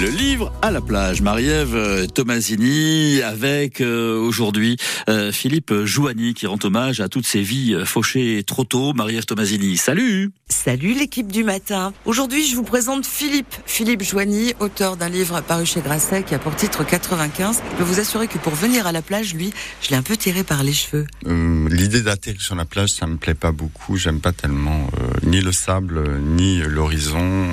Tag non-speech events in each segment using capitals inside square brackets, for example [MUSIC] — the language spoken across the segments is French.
Le livre à la plage, Marie-Ève euh, Tomasini avec euh, aujourd'hui euh, Philippe Jouani qui rend hommage à toutes ces vies fauchées trop tôt. Marie-Ève Tomasini, salut Salut l'équipe du matin. Aujourd'hui je vous présente Philippe, Philippe Joigny, auteur d'un livre paru chez Grasset qui a pour titre 95. Je peux vous assurer que pour venir à la plage, lui, je l'ai un peu tiré par les cheveux. L'idée d'atterrir sur la plage, ça me plaît pas beaucoup. J'aime pas tellement ni le sable, ni l'horizon,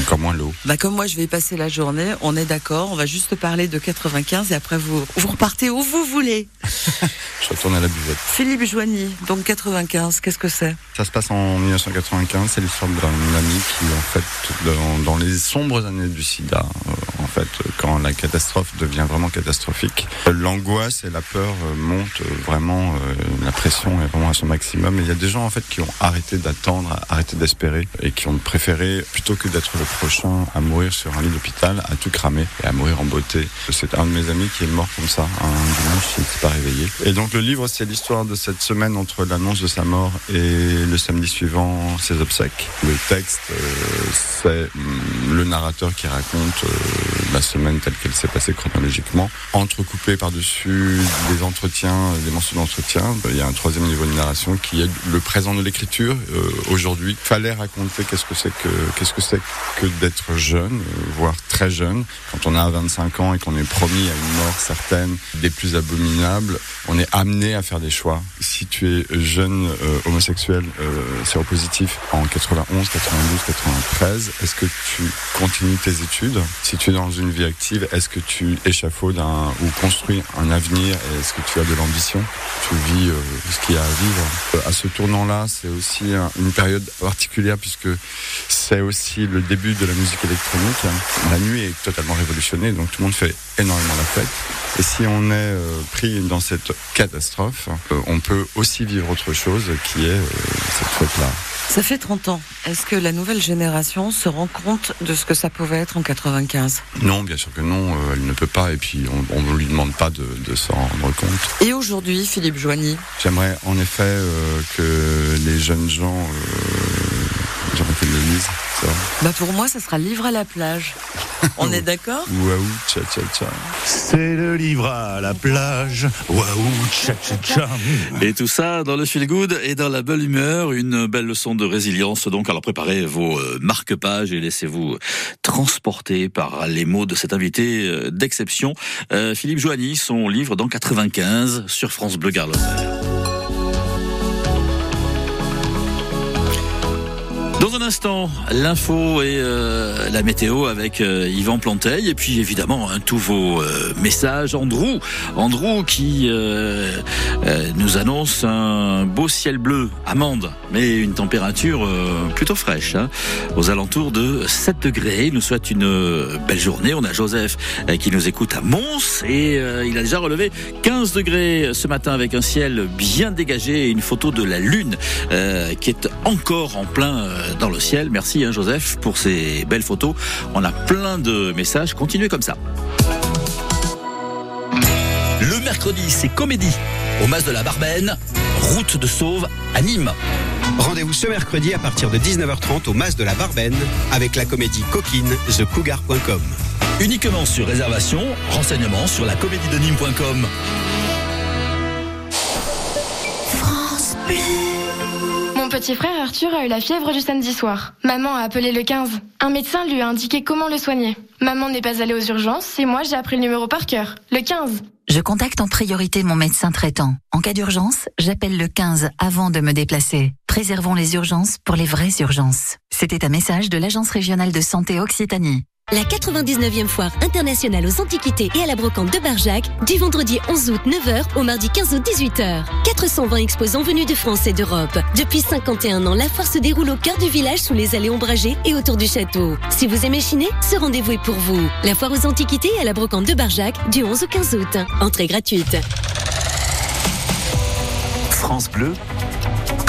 encore moins l'eau. Bah comme moi je vais passer la journée, on est d'accord, on va juste parler de 95 et après vous, vous repartez où vous voulez. [LAUGHS] Je retourne à la buvette. Philippe Joigny, donc 95, qu'est-ce que c'est? Ça se passe en 1995, c'est l'histoire d'un ami qui, en fait, dans, les sombres années du sida, euh, en fait, quand la catastrophe devient vraiment catastrophique, l'angoisse et la peur euh, montent vraiment, euh, la pression est vraiment à son maximum. Et il y a des gens, en fait, qui ont arrêté d'attendre, arrêté d'espérer et qui ont préféré, plutôt que d'être le prochain à mourir sur un lit d'hôpital, à tout cramer et à mourir en beauté. C'est un de mes amis qui est mort comme ça, un dimanche, il s'est pas réveillé. Et donc, le livre, c'est l'histoire de cette semaine entre l'annonce de sa mort et le samedi suivant, ses obsèques. Le texte, euh, c'est mm, le narrateur qui raconte euh, la semaine telle qu'elle s'est passée chronologiquement, entrecoupé par-dessus des entretiens, des mentions d'entretien. Il y a un troisième niveau de narration qui est le présent de l'écriture. Euh, aujourd'hui, fallait raconter qu'est-ce que c'est que qu'est-ce que c'est que d'être jeune, voire très jeune. Quand on a 25 ans et qu'on est promis à une mort certaine, des plus abominables, on est amené à faire des choix. Si tu es jeune euh, homosexuel euh, séropositif en 91, 92, 93, est-ce que tu continues tes études? Si tu es dans vie active, est-ce que tu échafaudes ou construis un avenir Est-ce que tu as de l'ambition? Tu vis euh, ce qu'il y a à vivre euh, À ce tournant-là, c'est aussi une période particulière puisque c'est aussi le début de la musique électronique. La nuit est totalement révolutionnée, donc tout le monde fait énormément la fête. Et si on est euh, pris dans cette catastrophe, on peut aussi vivre autre chose qui est cette fête-là. Ça fait 30 ans. Est-ce que la nouvelle génération se rend compte de ce que ça pouvait être en 95 Non, bien sûr que non, elle ne peut pas. Et puis, on ne lui demande pas de, s'en rendre compte. Et aujourd'hui, Philippe Joigny? J'aimerais en effet que les jeunes gens, j'aimerais qu'ils le lisent. Bah pour moi, ça sera livre à la plage. [LAUGHS] On est d'accord Waouh, tcha tcha tcha. C'est le livre à la plage. Waouh, tcha tcha tcha. Et tout ça dans le feel good et dans la belle humeur, une belle leçon de résilience. Donc, alors préparez vos euh, marque-pages et laissez-vous transporter par les mots de cet invité euh, d'exception. Euh, Philippe Joanny, son livre dans 95 sur France Bleu Garlotte. Dans un instant, l'info et euh, la météo avec euh, Yvan Planteil et puis évidemment un tous vos euh, messages. Andrew, Andrew qui nous annonce un beau ciel bleu, amande, mais une température plutôt fraîche, hein, aux alentours de 7 degrés. Il nous souhaite une belle journée. On a Joseph qui nous écoute à Mons et il a déjà relevé 15 degrés ce matin avec un ciel bien dégagé et une photo de la lune qui est encore en plein dans le ciel. Merci hein, Joseph pour ces belles photos. On a plein de messages. Continuez comme ça. Le mercredi, c'est comédie. Au Mas de la Barbaine, route de Sauve à Nîmes. Rendez-vous ce mercredi à partir de 19h30 au Mas de la Barbaine avec la comédie coquine thecougar.com. Uniquement sur réservation, renseignements sur la comédie de Nîmes.com. petit frère Arthur a eu la fièvre du samedi soir. Maman a appelé le 15. Un médecin lui a indiqué comment le soigner. Maman n'est pas allée aux urgences et moi j'ai appris le numéro par cœur. Le 15. Je contacte en priorité mon médecin traitant. En cas d'urgence, j'appelle le 15 avant de me déplacer. Préservons les urgences pour les vraies urgences. C'était un message de l'Agence régionale de santé Occitanie. La 99e foire internationale aux antiquités et à la brocante de Barjac, du vendredi 11 août 9h au mardi 15 août 18h. 420 exposants venus de France et d'Europe. Depuis 51 ans, la foire se déroule au cœur du village sous les allées ombragées et autour du château. Si vous aimez chiner, ce rendez-vous est pour vous. La foire aux antiquités et à la brocante de Barjac, du 11 au 15 août. Entrée gratuite. France Bleu,